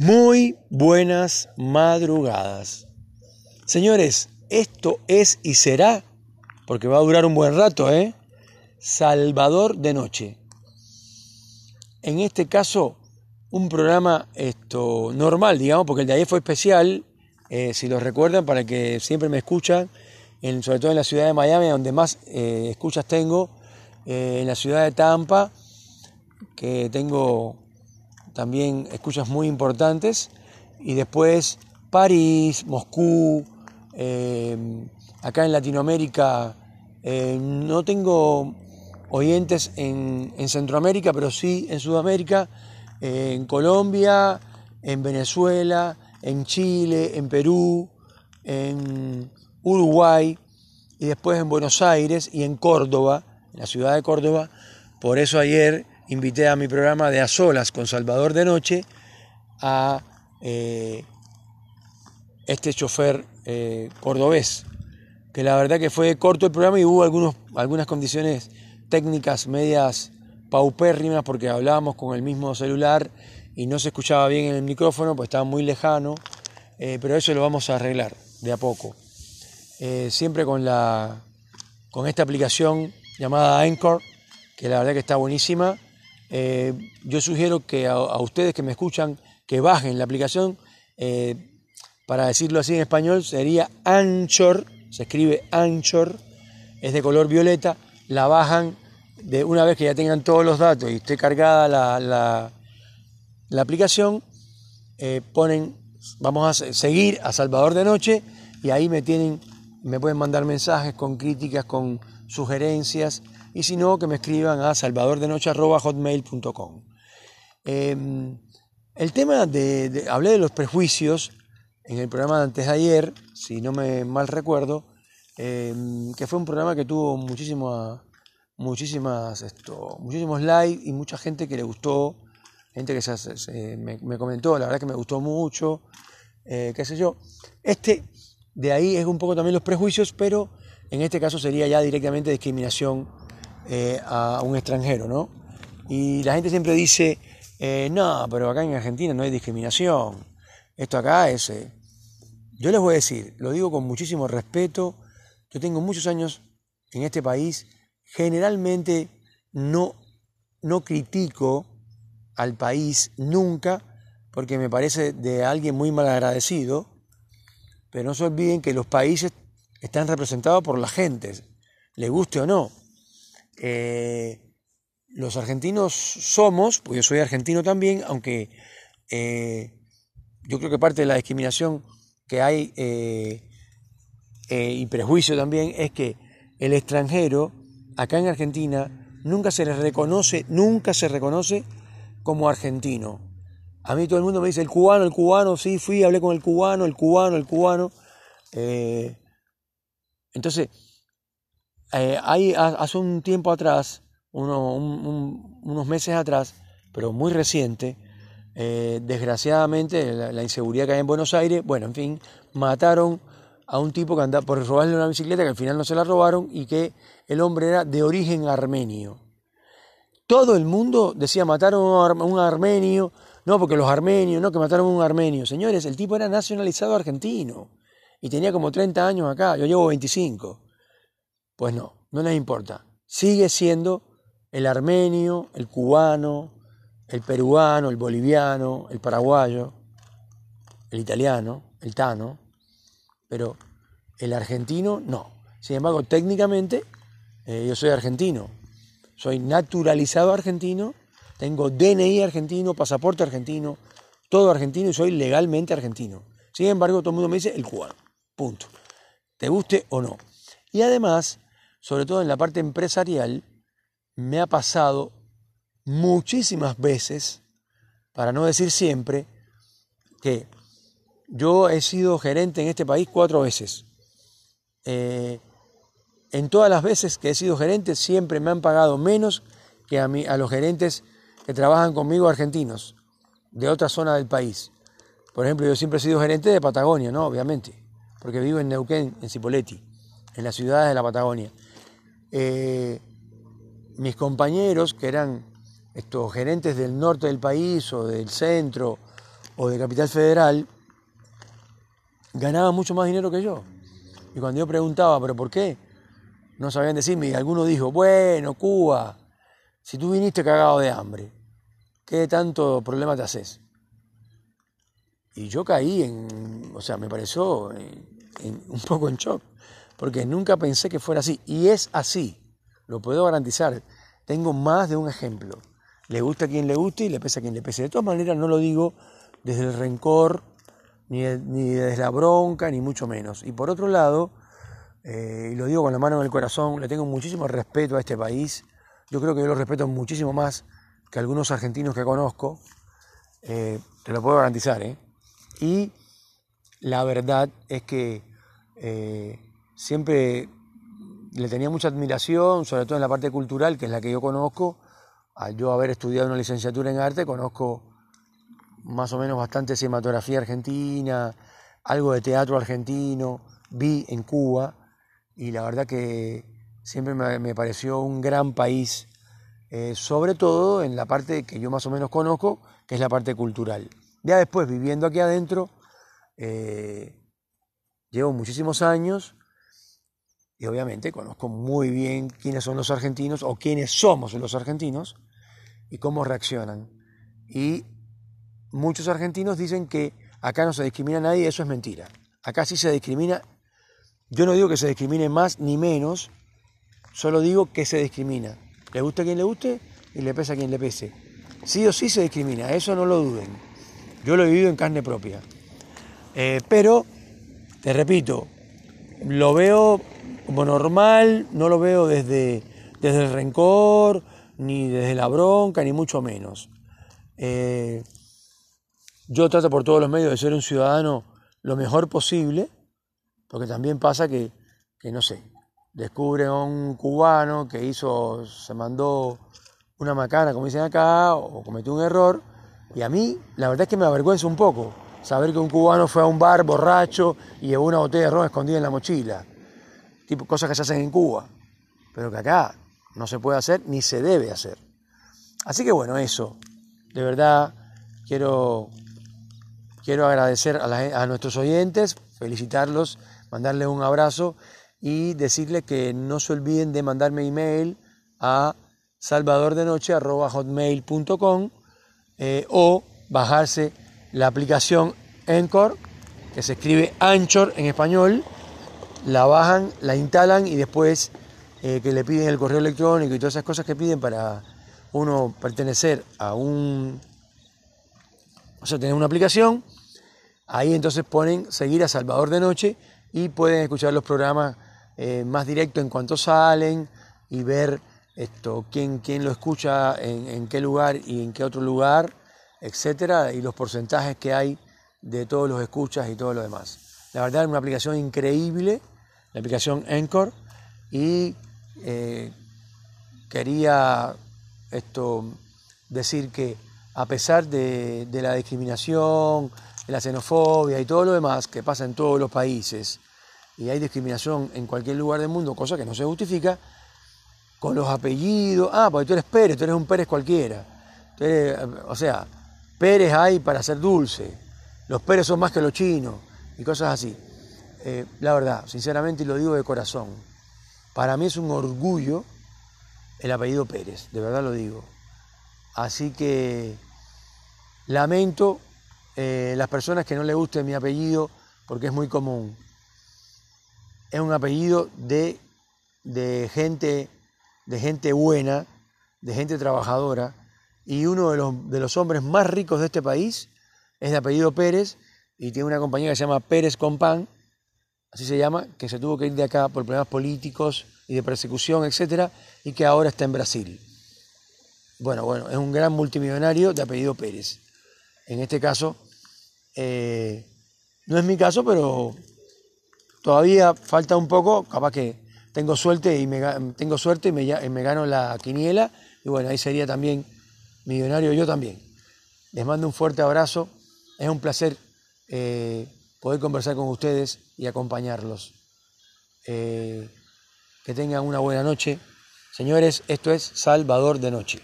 Muy buenas madrugadas. Señores, esto es y será, porque va a durar un buen rato, ¿eh? Salvador de Noche. En este caso, un programa esto, normal, digamos, porque el de ayer fue especial, eh, si lo recuerdan, para que siempre me escuchan, sobre todo en la ciudad de Miami, donde más eh, escuchas tengo, eh, en la ciudad de Tampa, que tengo también escuchas muy importantes, y después París, Moscú, em, acá en Latinoamérica em, no tengo oyentes en, Centroamérica, pero sí en Sudamérica, en Colombia, en Venezuela, en Chile, en Perú, en Uruguay y después en Buenos Aires y en Córdoba, en la ciudad de Córdoba. Por eso ayer invité a mi programa de A Solas con Salvador de Noche a eh, este chofer eh, cordobés, que la verdad que fue corto el programa y hubo algunos, algunas condiciones técnicas medias paupérrimas porque hablábamos con el mismo celular y no se escuchaba bien en el micrófono, pues estaba muy lejano, eh, pero eso lo vamos a arreglar de a poco. siempre con, la, con esta aplicación llamada Anchor, que la verdad que está buenísima eh, yo sugiero que a, ustedes que me escuchan que bajen la aplicación, eh, para decirlo así en español, sería Anchor, se escribe Anchor, es de color violeta, la bajan de una vez que ya tengan todos los datos y esté cargada la, la, aplicación, eh, ponen, vamos a seguir a Salvador de Noche y ahí me tienen, me pueden mandar mensajes con críticas, con sugerencias y si no, que me escriban a salvadordenoche.hotmail.com. Em, el tema de, hablé de los prejuicios en el programa de antes de ayer, si no me mal recuerdo, em, que fue un programa que tuvo muchísimas, muchísimas, esto, muchísimos likes y mucha gente que le gustó, gente que me, comentó, la verdad que me gustó mucho, eh, qué sé yo. Este, de ahí es un poco también los prejuicios, pero en este caso sería ya directamente discriminación eh, a un extranjero, ¿no? Y la gente siempre dice, eh, no, pero acá en Argentina no hay discriminación. Esto acá es... Eh". Yo les voy a decir, lo digo con muchísimo respeto, yo tengo muchos años en este país, generalmente no, no critico al país nunca, porque me parece de alguien muy mal agradecido, pero no se olviden que los países están representados por la gente, le guste o no. Eh, los argentinos somos, porque yo soy argentino también, aunque eh, yo creo que parte de la discriminación que hay eh, y prejuicio también es que el extranjero, acá en Argentina, nunca se le reconoce, nunca se reconoce como argentino. A mí todo el mundo me dice el cubano, el cubano, sí, fui, hablé con el cubano, el cubano, el cubano. entonces, eh, hace un tiempo atrás, unos meses atrás, pero muy reciente, eh, desgraciadamente la, inseguridad que hay en Buenos Aires, bueno, en fin, mataron a un tipo que andaba por robarle una bicicleta que al final no se la robaron y que el hombre era de origen armenio. Todo el mundo decía mataron a un armenio, no, porque los armenios, no, que mataron a un armenio. Señores, el tipo era nacionalizado argentino y tenía como 30 años acá, yo llevo 25. Pues no, no les importa. Sigue siendo el armenio, el cubano, el peruano, el boliviano, el paraguayo, el italiano, el tano, pero el argentino no. Sin embargo, técnicamente eh, yo soy argentino, soy naturalizado argentino, tengo DNI argentino, pasaporte argentino, todo argentino y soy legalmente argentino. Sin embargo, todo el mundo me dice el cubano, punto. Te guste o no. Y además, sobre todo en la parte empresarial, me ha pasado muchísimas veces, para no decir siempre, que yo he sido gerente en este país cuatro veces. Eh, en todas las veces que he sido gerente siempre me han pagado menos que a, mí, a los gerentes que trabajan conmigo argentinos, de otra zona del país. Por ejemplo, yo siempre he sido gerente de Patagonia, ¿no? Obviamente, porque vivo en Neuquén, en Cipolletti, en las ciudades de la Patagonia. Eh, mis compañeros, que eran estos gerentes del norte del país o del centro o de Capital Federal ganaban mucho más dinero que yo. Y cuando yo preguntaba, ¿pero por qué? No sabían decirme. Y alguno dijo, bueno, Cuba, si tú viniste cagado de hambre, ¿qué tanto problema te haces? Y yo caí en, o sea, me pareció un poco en shock, porque nunca pensé que fuera así. Y es así, lo puedo garantizar. Tengo más de un ejemplo. Le gusta a quien le guste y le pesa a quien le pese. De todas maneras, no lo digo desde el rencor, ni, desde la bronca, ni mucho menos. Y por otro lado, eh, y lo digo con la mano en el corazón, le tengo muchísimo respeto a este país. Yo creo que yo lo respeto muchísimo más que algunos argentinos que conozco. Eh, te lo puedo garantizar, ¿eh? Y la verdad es que eh, siempre le tenía mucha admiración, sobre todo en la parte cultural, que es la que yo conozco. Al yo haber estudiado una licenciatura en arte, conozco más o menos bastante cinematografía argentina, algo de teatro argentino, vi en Cuba y la verdad que siempre me, pareció un gran país, eh, sobre todo en la parte que yo más o menos conozco, que es la parte cultural. Ya después, viviendo aquí adentro, eh, llevo muchísimos años y obviamente conozco muy bien quiénes son los argentinos o quiénes somos los argentinos y cómo reaccionan. Y muchos argentinos dicen que acá no se discrimina a nadie, eso es mentira. Acá sí se discrimina. Yo no digo que se discrimine más ni menos, solo digo que se discrimina. Le gusta a quien le guste y le pesa a quien le pese. Sí o sí se discrimina, eso no lo duden. Yo lo he vivido en carne propia. Eh, pero, te repito, lo veo como normal, no lo veo desde, desde el rencor, ni desde la bronca, ni mucho menos. Eh, yo trato por todos los medios de ser un ciudadano lo mejor posible, porque también pasa que, que no sé, descubre a un cubano que hizo, se mandó una macana, como dicen acá, o cometió un error, y a mí, la verdad es que me avergüenza un poco saber que un cubano fue a un bar borracho y llevó una botella de ron escondida en la mochila. Tipo, cosas que se hacen en Cuba, pero que acá no se puede hacer ni se debe hacer. Así que bueno, eso. De verdad, quiero, quiero agradecer a, nuestros oyentes, felicitarlos, mandarles un abrazo y decirles que no se olviden de mandarme email a salvadordenoche.hotmail.com eh, o bajarse la aplicación Encore, que se escribe Anchor en español, la bajan, la instalan y después eh, que le piden el correo electrónico y todas esas cosas que piden para uno pertenecer a un, o sea, tener una aplicación, ahí entonces ponen seguir a Salvador de Noche y pueden escuchar los programas eh, más directos en cuanto salen y ver esto, quién, quién lo escucha, en, qué lugar y en qué otro lugar, etcétera, y los porcentajes que hay de todos los escuchas y todo lo demás. La verdad es una aplicación increíble, la aplicación Encore, y eh, quería esto decir que a pesar de, la discriminación, la xenofobia y todo lo demás que pasa en todos los países, y hay discriminación en cualquier lugar del mundo, cosa que no se justifica, con los apellidos, ah, porque tú eres Pérez, tú eres un Pérez cualquiera. o sea, Pérez hay para hacer dulce, los Pérez son más que los chinos y cosas así. Eh, la verdad, sinceramente, y lo digo de corazón, para mí es un orgullo el apellido Pérez, de verdad lo digo. Así que lamento eh, las personas que no le guste mi apellido porque es muy común. Es un apellido de, de gente de gente buena, de gente trabajadora, y uno de los, de los hombres más ricos de este país es de apellido Pérez y tiene una compañía que se llama Pérez Compán, así se llama, que se tuvo que ir de acá por problemas políticos y de persecución, etcétera, y que ahora está en Brasil. Bueno, bueno, es un gran multimillonario de apellido Pérez. En este caso, eh, no es mi caso, pero todavía falta un poco, capaz que tengo suerte y me, tengo suerte y me, me gano la quiniela y bueno, ahí sería también millonario yo también. Les mando un fuerte abrazo, es un placer eh, poder conversar con ustedes y acompañarlos. Eh, que tengan una buena noche. Señores, esto es Salvador de Noche.